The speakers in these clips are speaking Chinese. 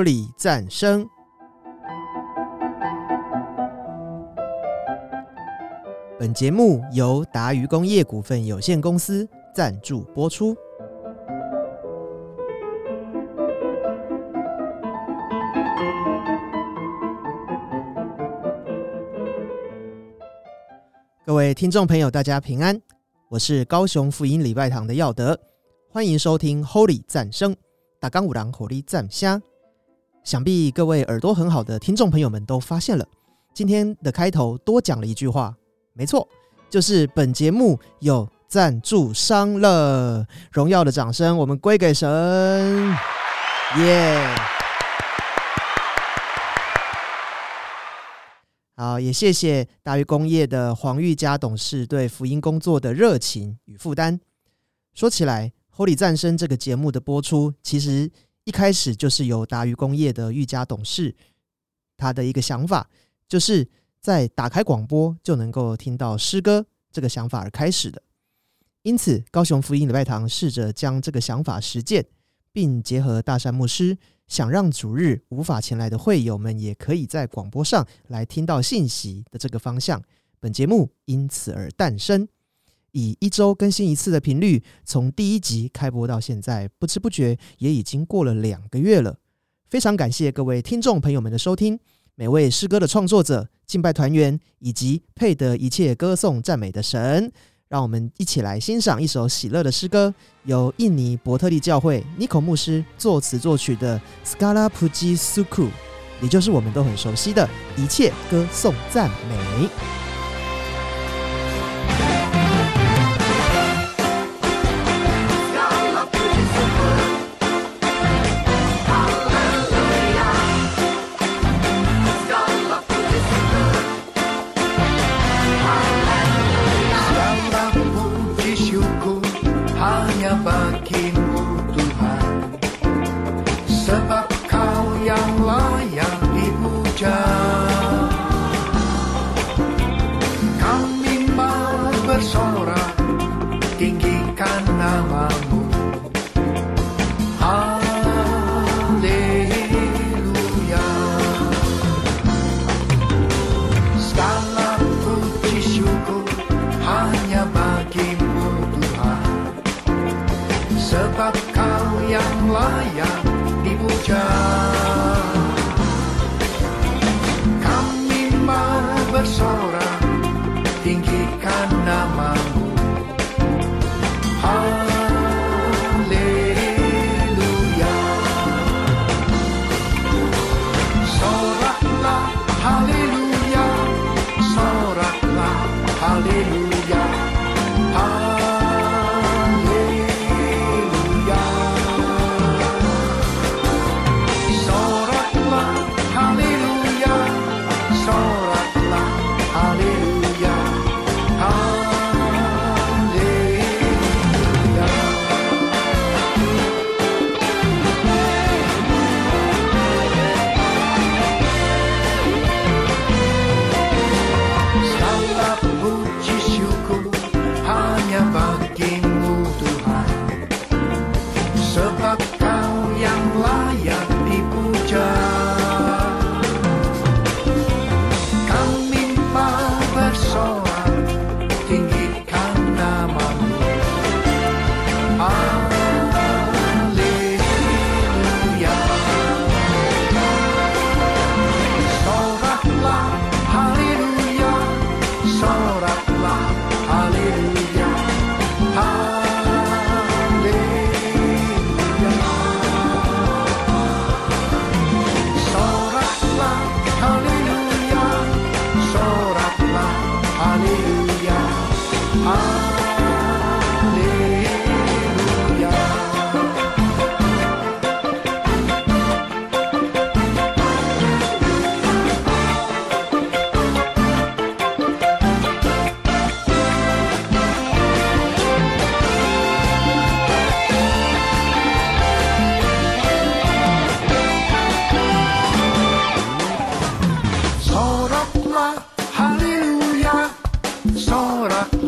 Holy 赞声。本节目由达渝工业股份有限公司赞助播出。各位听众朋友，大家平安，我是高雄福音礼拜堂的耀德，欢迎收听 Holy 赞声，打刚五郎火力赞虾。想必各位耳朵很好的听众朋友们都发现了，今天的开头多讲了一句话，没错，就是本节目有赞助商了。荣耀的掌声，我们归给神，耶！好，也谢谢大鱼工业的黄玉佳董事对福音工作的热情与负担。说起来，《Holy 赞声》这个节目的播出，其实一开始就是由达鱼工业的玉佳董事他的一个想法，就是在打开广播就能够听到诗歌这个想法而开始的。因此，高雄福音礼拜堂试着将这个想法实践，并结合大山牧师。想让主日无法前来的会友们，也可以在广播上来听到信息的这个方向，本节目因此而诞生。以一周更新一次的频率，从第一集开播到现在，不知不觉也已经过了两个月了。非常感谢各位听众朋友们的收听，每位诗歌的创作者、敬拜团员以及配得一切歌颂赞美的神。让我们一起来欣赏一首喜乐的诗歌，由印尼伯特利教会尼口牧师作词作曲的《Scala Puji Suku》，也就是我们都很熟悉的一切歌颂赞美。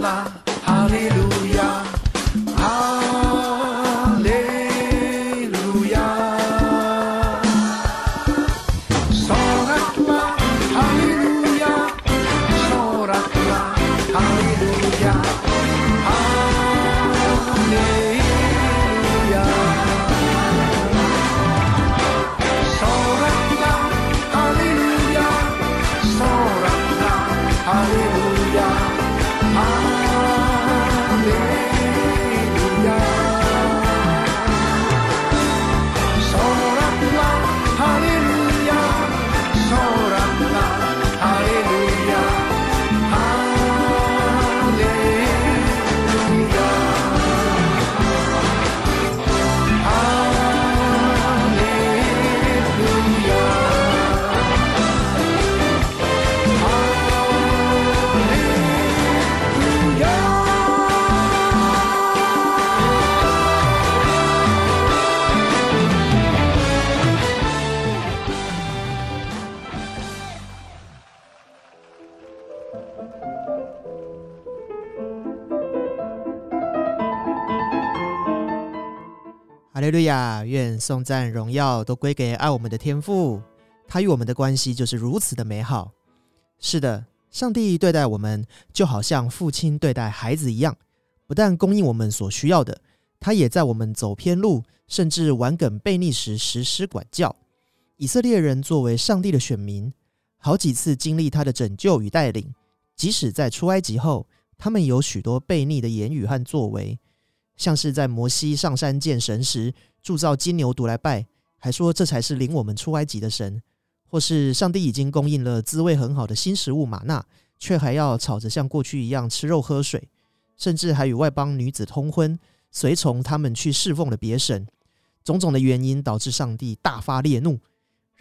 Hallelujah. 哈利路亚！愿颂赞荣耀都归给爱我们的天父，他与我们的关系就是如此的美好。是的，上帝对待我们就好像父亲对待孩子一样，不但供应我们所需要的，他也在我们走偏路甚至顽梗悖逆时实施管教。以色列人作为上帝的选民，好几次经历他的拯救与带领，即使在出埃及后，他们有许多悖逆的言语和作为。像是在摩西上山见神时，铸造金牛犊来拜，还说这才是领我们出埃及的神；或是上帝已经供应了滋味很好的新食物玛纳，却还要吵着像过去一样吃肉喝水，甚至还与外邦女子通婚，随从他们去侍奉了别神。种种的原因导致上帝大发烈怒，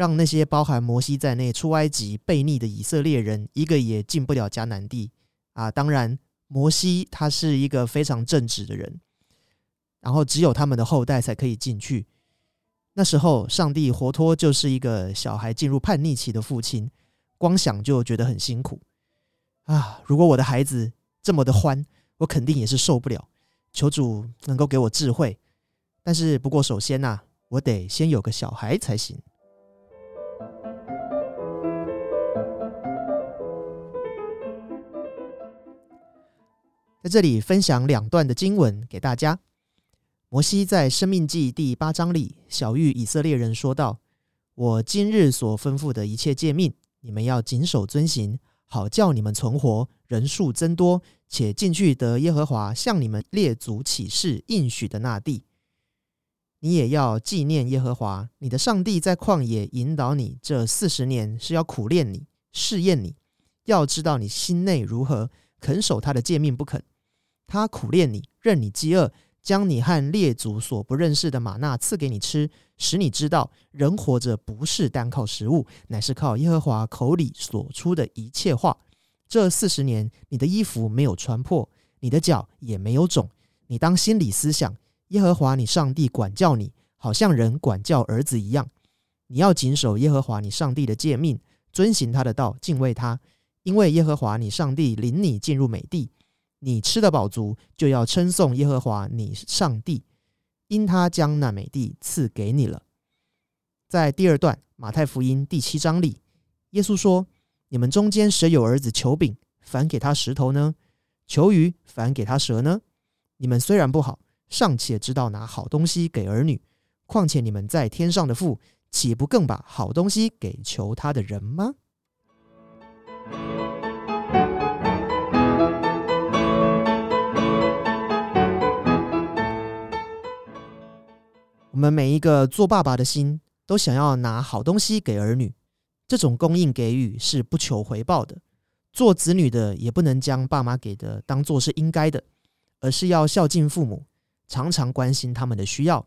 让那些包含摩西在内出埃及悖逆的以色列人一个也进不了迦南地。啊，当然，摩西他是一个非常正直的人。然后只有他们的后代才可以进去。那时候，上帝活脱就是一个小孩进入叛逆期的父亲，光想就觉得很辛苦啊！如果我的孩子这么的欢，我肯定也是受不了。求主能够给我智慧，但是不过首先呐，我得先有个小孩才行。在这里分享两段的经文给大家。摩西在《生命记》第八章里，小谕以色列人说道：“我今日所吩咐的一切诫命，你们要谨守遵行，好叫你们存活，人数增多，且进去得耶和华向你们列祖起誓应许的那地。你也要纪念耶和华你的上帝，在旷野引导你这四十年，是要苦练你、试验你，要知道你心内如何，肯守他的诫命不肯。他苦练你，任你饥饿。”将你和列祖所不认识的玛纳赐给你吃，使你知道人活着不是单靠食物，乃是靠耶和华口里所出的一切话。这四十年，你的衣服没有穿破，你的脚也没有肿。你当心里思想，耶和华你上帝管教你，好像人管教儿子一样。你要谨守耶和华你上帝的诫命，遵行他的道，敬畏他，因为耶和华你上帝领你进入美地。你吃的饱足，就要称颂耶和华你上帝，因他将那美地赐给你了。在第二段马太福音第七章里，耶稣说：“你们中间谁有儿子求饼，反给他石头呢？求鱼，反给他蛇呢？你们虽然不好，尚且知道拿好东西给儿女，况且你们在天上的父，岂不更把好东西给求他的人吗？”我们每一个做爸爸的心，都想要拿好东西给儿女。这种供应给予是不求回报的。做子女的也不能将爸妈给的当做是应该的，而是要孝敬父母，常常关心他们的需要。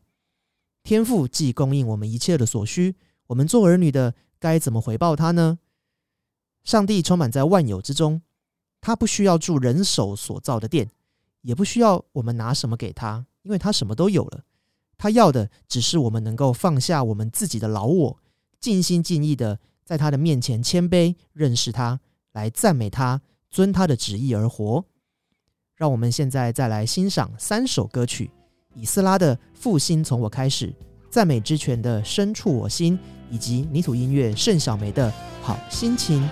天父既供应我们一切的所需，我们做儿女的该怎么回报他呢？上帝充满在万有之中，他不需要住人手所造的殿，也不需要我们拿什么给他，因为他什么都有了。他要的只是我们能够放下我们自己的老我，尽心尽意的在他的面前谦卑，认识他，来赞美他，遵他的旨意而活。让我们现在再来欣赏三首歌曲：以斯拉的《复兴从我开始》，赞美之泉的《深处我心》，以及泥土音乐盛小梅的《好心情》。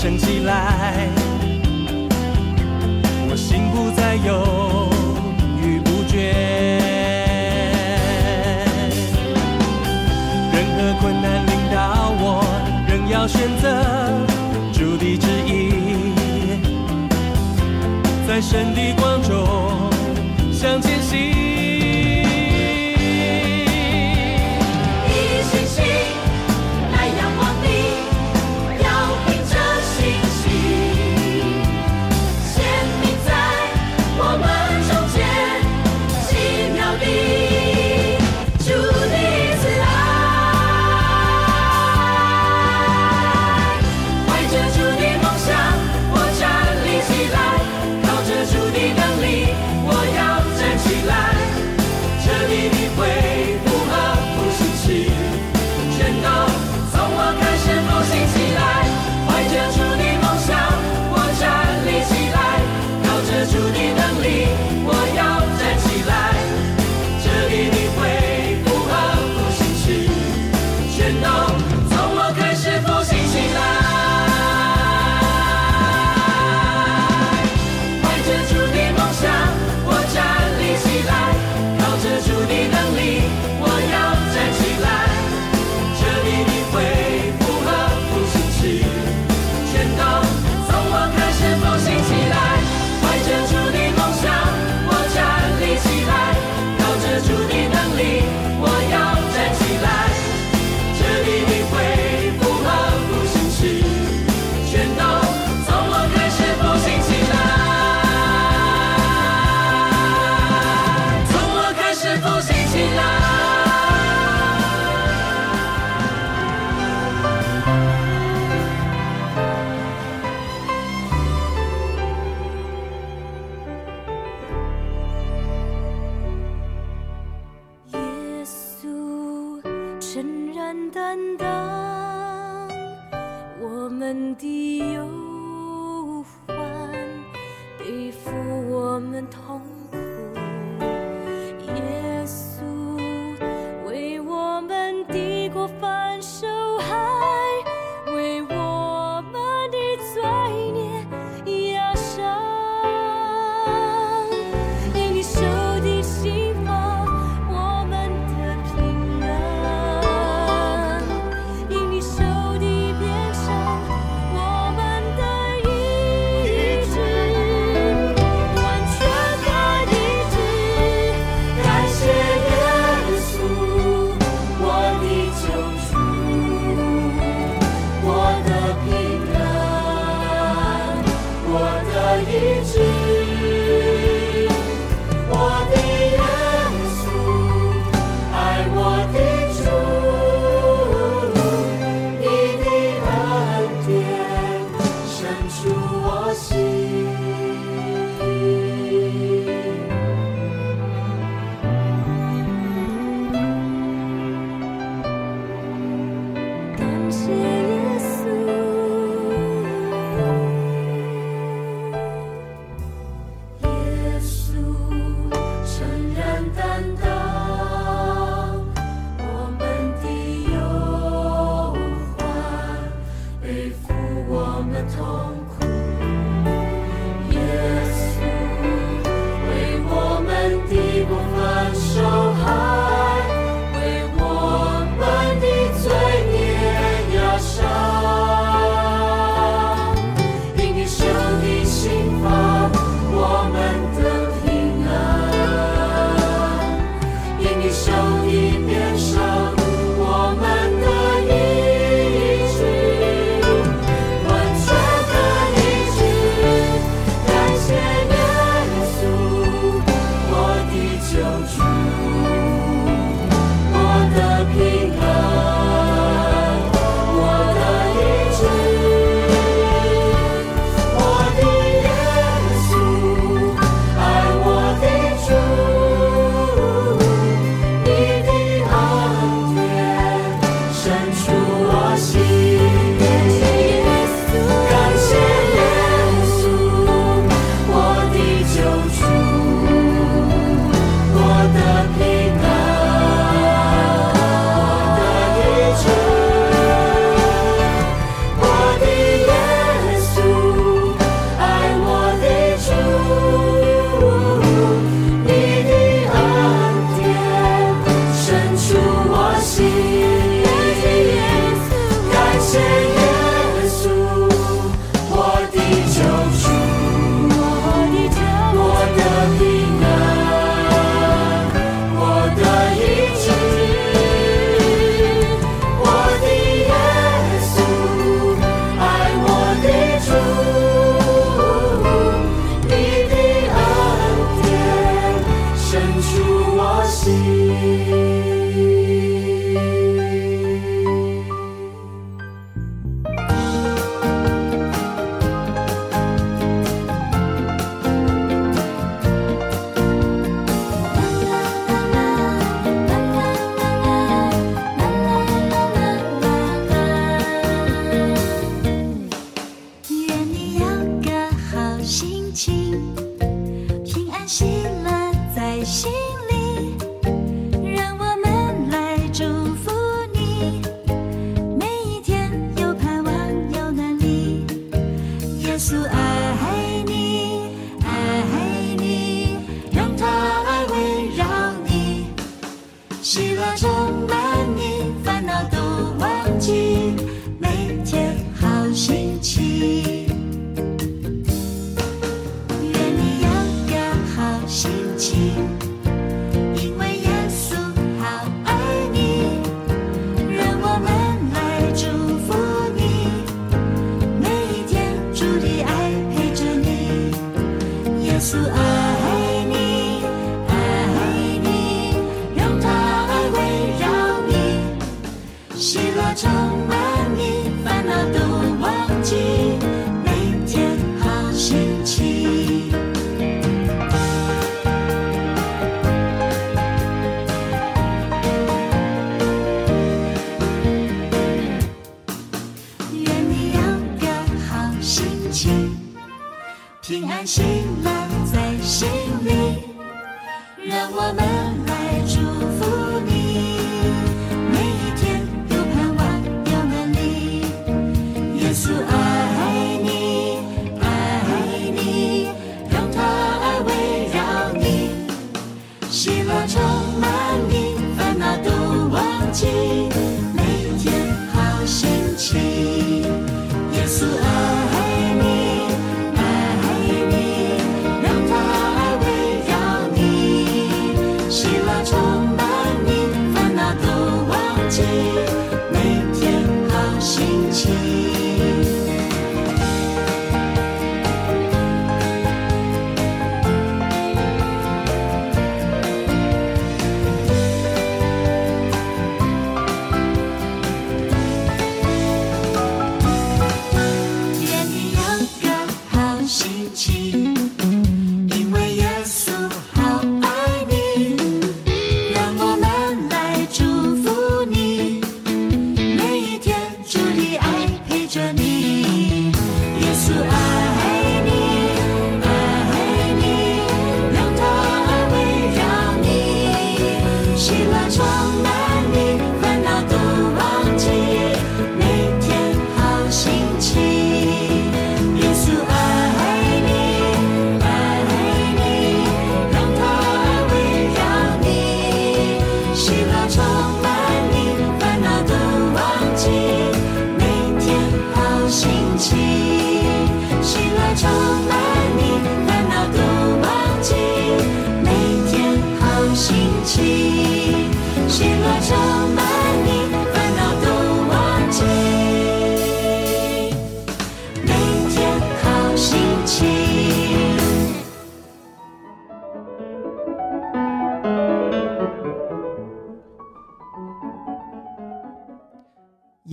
升起来。我心不再犹豫不决，任何困难领导我，仍要选择主的旨意，在神的光中向前行。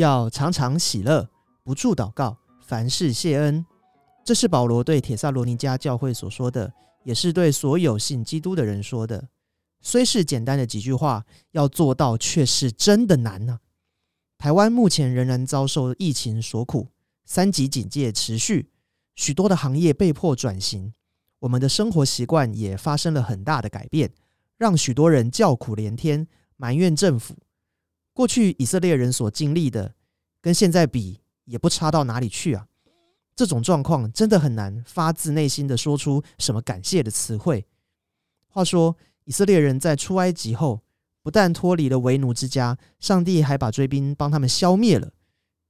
要常常喜乐，不住祷告，凡事谢恩。这是保罗对铁萨罗尼迦教会所说的，也是对所有信基督的人说的。虽是简单的几句话，要做到却是真的难呢、台湾目前仍然遭受疫情所苦，三级警戒持续，许多的行业被迫转型，我们的生活习惯也发生了很大的改变，让许多人叫苦连天，埋怨政府。过去以色列人所经历的，跟现在比也不差到哪里去啊。这种状况真的很难发自内心的说出什么感谢的词汇。话说，以色列人在出埃及后，不但脱离了为奴之家，上帝还把追兵帮他们消灭了，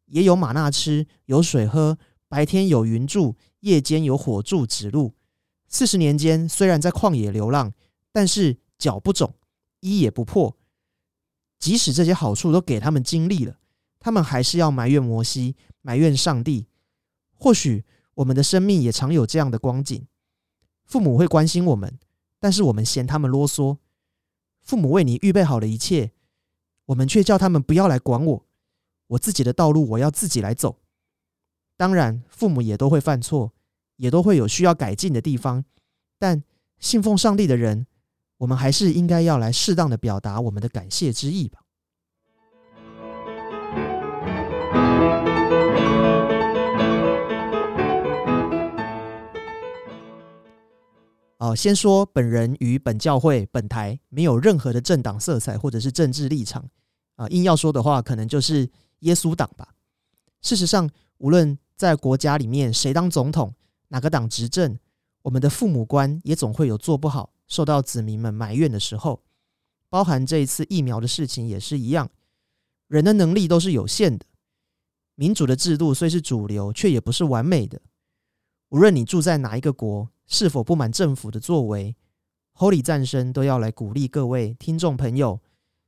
也有马纳吃，有水喝，白天有云柱，夜间有火柱指路。四十年间，虽然在旷野流浪，但是脚不肿，衣也不破。即使这些好处都给他们经历了，他们还是要埋怨摩西，埋怨上帝。或许我们的生命也常有这样的光景：父母会关心我们，但是我们嫌他们啰嗦；父母为你预备好了一切，我们却叫他们不要来管我，我自己的道路我要自己来走。当然，父母也都会犯错，也都会有需要改进的地方，但信奉上帝的人，我们还是应该要来适当的表达我们的感谢之意吧。哦，先说本人与本教会、本台没有任何的政党色彩或者是政治立场啊、硬要说的话，可能就是耶稣党吧。事实上，无论在国家里面谁当总统，哪个党执政，我们的父母官也总会有做不好，受到子民们埋怨的时候。包含这一次疫苗的事情也是一样，人的能力都是有限的。民主的制度虽是主流，却也不是完美的。无论你住在哪一个国，是否不满政府的作为，Holy 战声都要来鼓励各位听众朋友，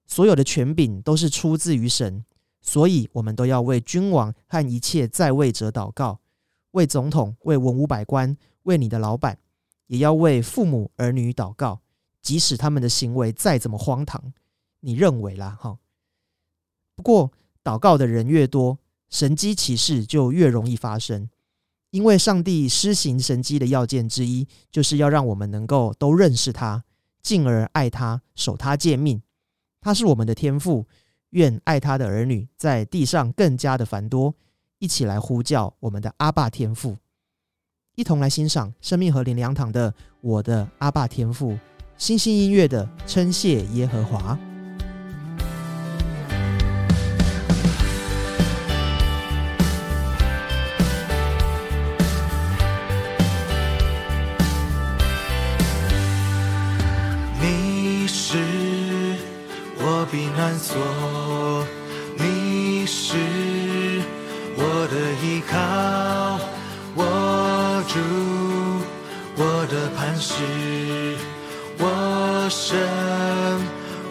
所有的权柄都是出自于神，所以我们都要为君王和一切在位者祷告，为总统、为文武百官、为你的老板，也要为父母儿女祷告，即使他们的行为再怎么荒唐，你认为啦哈。不过祷告的人越多，神机骑士就越容易发生。因为上帝施行神迹的要件之一，就是要让我们能够都认识他，进而爱他，守他诫命。他是我们的天父，愿爱他的儿女在地上更加的繁多，一起来呼叫我们的阿爸天一同来欣赏生命和林良堂的我的阿爸天赋星星音乐的称谢耶和华。你是我避难所你是我的依靠。的磐石，我神，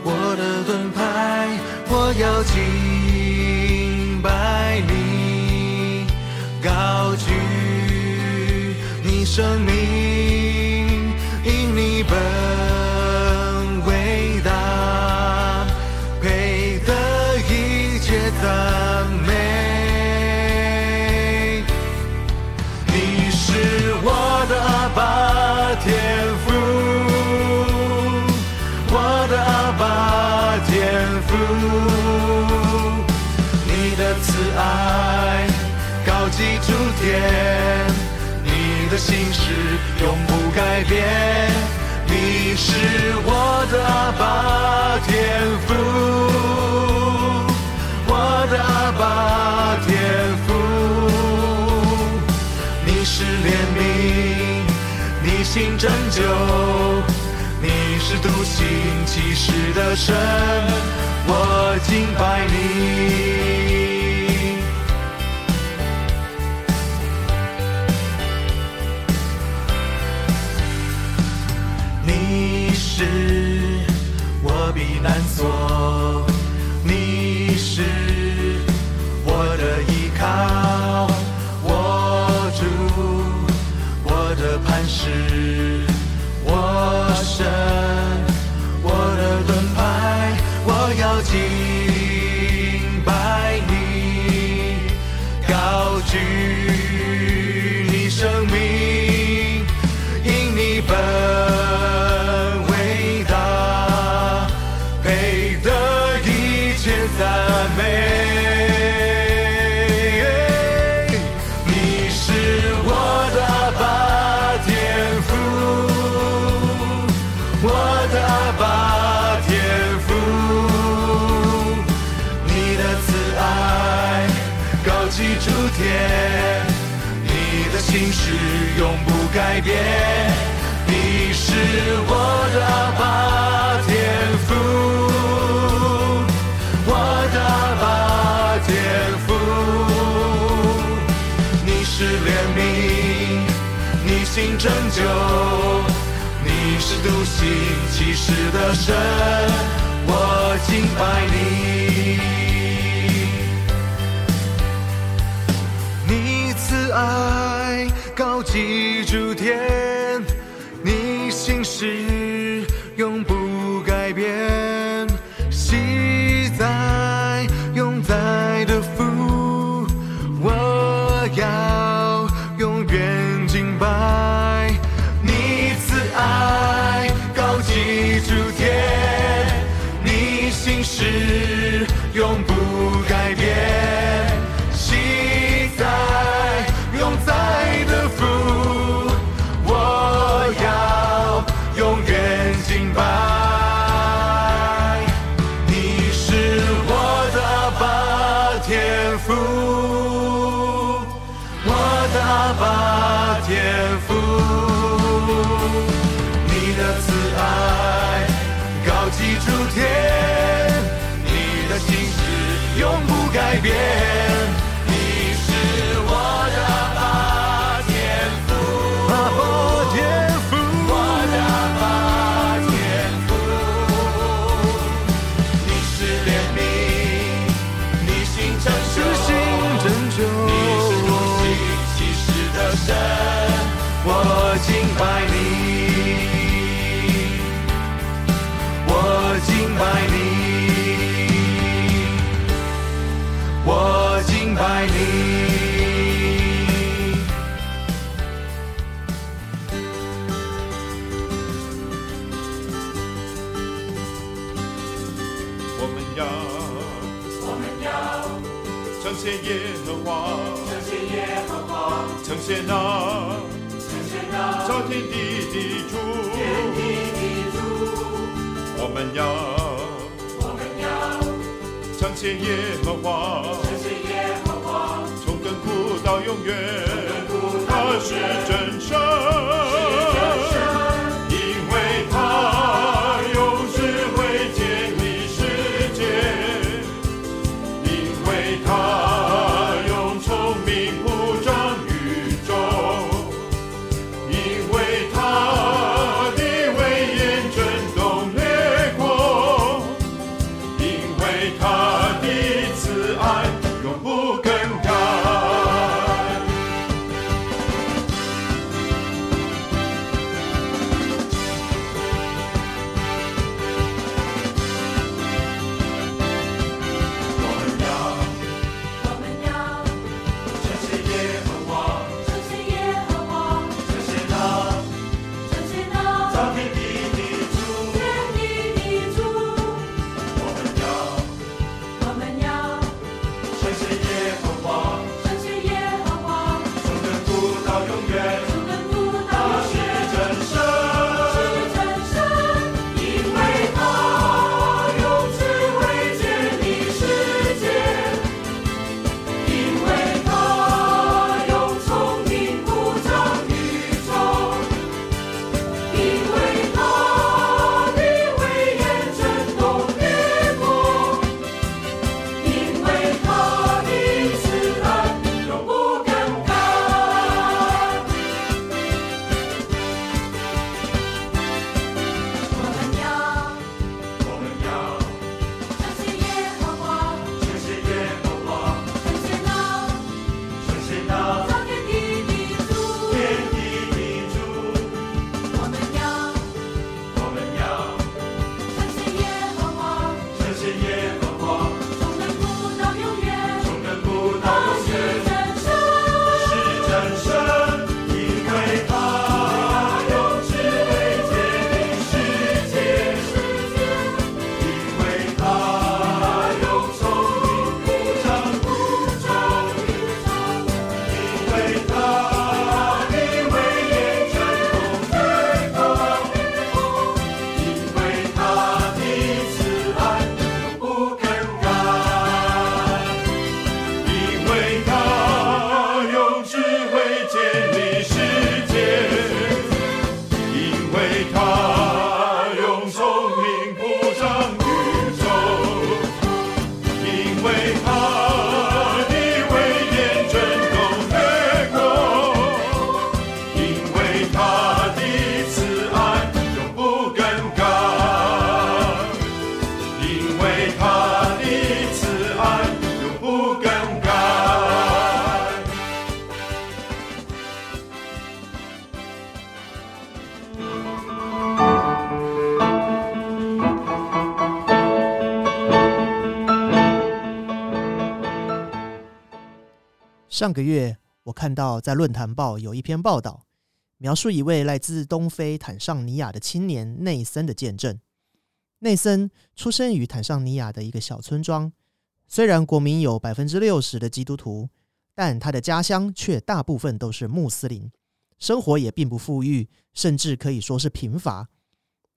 我的盾牌，我要敬拜你，高举你生命。祭住点，你的心事永不改变。你是我的阿爸天父，我的阿爸天父，你是怜悯，你心拯救，你是独行其事的神，我敬拜你。我的天赋，我的天赋。你是怜悯，你心拯救，你是独行其实的神，我敬拜你。你慈爱高举诸天。谢耶和华，称谢耶和华，称谢那，造天地的主，地主，我们要，我们要谢耶和华，称谢耶和华，从亘古到永远，亘是真神。上个月，我看到在论坛报有一篇报道，描述一位来自东非坦尚尼亚的青年内森的见证。内森出生于坦尚尼亚的一个小村庄，虽然国民有百分之六十的基督徒，但他的家乡却大部分都是穆斯林，生活也并不富裕，甚至可以说是贫乏。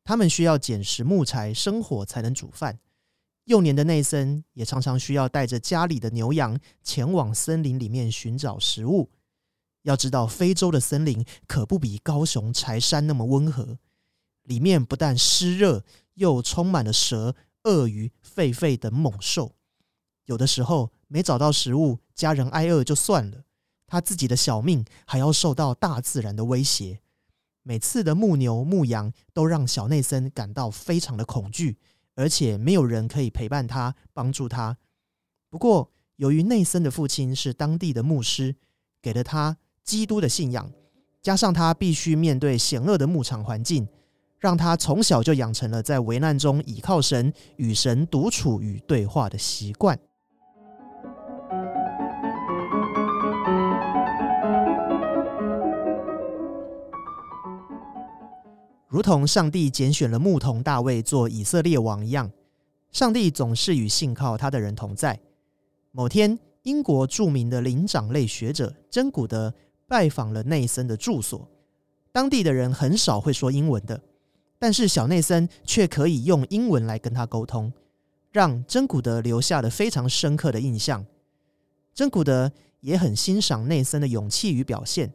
他们需要捡拾木材生火才能煮饭。幼年的内森也常常需要带着家里的牛羊前往森林里面寻找食物。要知道，非洲的森林可不比高雄柴山那么温和，里面不但湿热，又充满了蛇、鳄鱼、狒狒等猛兽。有的时候没找到食物，家人挨饿就算了，他自己的小命还要受到大自然的威胁。每次的牧牛、牧羊都让小内森感到非常的恐惧，而且没有人可以陪伴他、帮助他。不过，由于内森的父亲是当地的牧师，给了他基督的信仰，加上他必须面对险恶的牧场环境，让他从小就养成了在危难中倚靠神、与神独处与对话的习惯。如同上帝拣选了牧童大卫做以色列王一样，上帝总是与信靠他的人同在。某天，英国著名的灵长类学者珍古德拜访了内森的住所，当地的人很少会说英文的，但是小内森却可以用英文来跟他沟通，让真古德留下了非常深刻的印象。真古德也很欣赏内森的勇气与表现，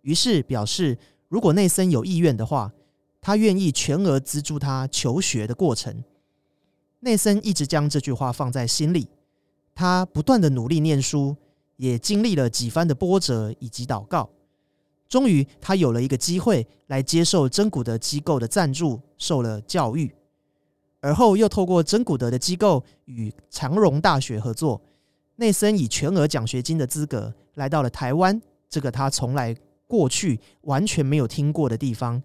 于是表示，如果内森有意愿的话，他愿意全额资助他求学的过程。内森一直将这句话放在心里，他不断的努力念书，也经历了几番的波折以及祷告。终于，他有了一个机会来接受真古德机构的赞助，受了教育。而后又透过真古德的机构与长荣大学合作，内森以全额奖学金的资格来到了台湾，这个他从来过去完全没有听过的地方。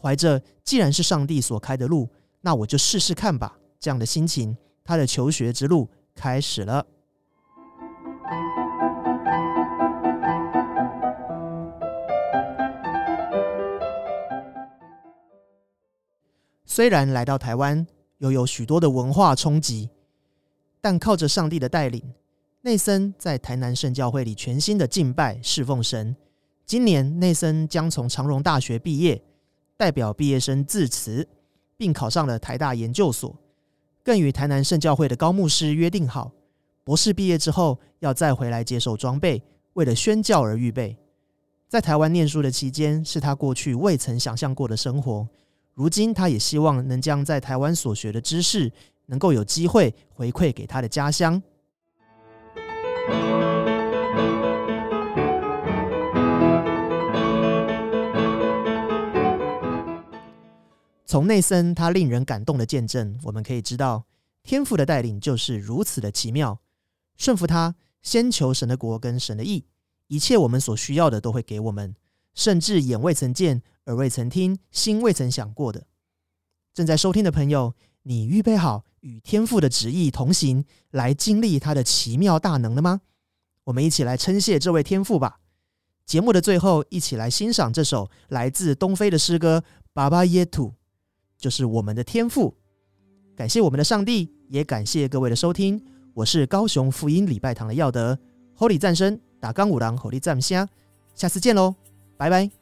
怀着既然是上帝所开的路，那我就试试看吧这样的心情，他的求学之路开始了。虽然来到台湾，又有许多的文化冲击，但靠着上帝的带领，内森在台南圣教会里全新的敬拜侍奉神。今年内森将从长荣大学毕业，代表毕业生致辞，并考上了台大研究所，更与台南圣教会的高牧师约定好，博士毕业之后要再回来接受装备，为了宣教而预备。在台湾念书的期间，是他过去未曾想象过的生活。如今，他也希望能将在台湾所学的知识，能够有机会回馈给他的家乡。从内森他令人感动的见证，我们可以知道，天赋的带领就是如此的奇妙。顺服他，先求神的国跟神的意，一切我们所需要的都会给我们，甚至眼未曾见。耳未曾听，心未曾想过的，正在收听的朋友，你预备好与天父的旨意同行，来经历他的奇妙大能了吗？我们一起来称谢这位天父吧。节目的最后，一起来欣赏这首来自东非的诗歌《巴巴耶土》，就是我们的天赋。感谢我们的上帝，也感谢各位的收听。我是高雄福音礼拜堂的耀德，Holy 赞声打钢五郎，Holy 赞虾，下次见喽，拜拜。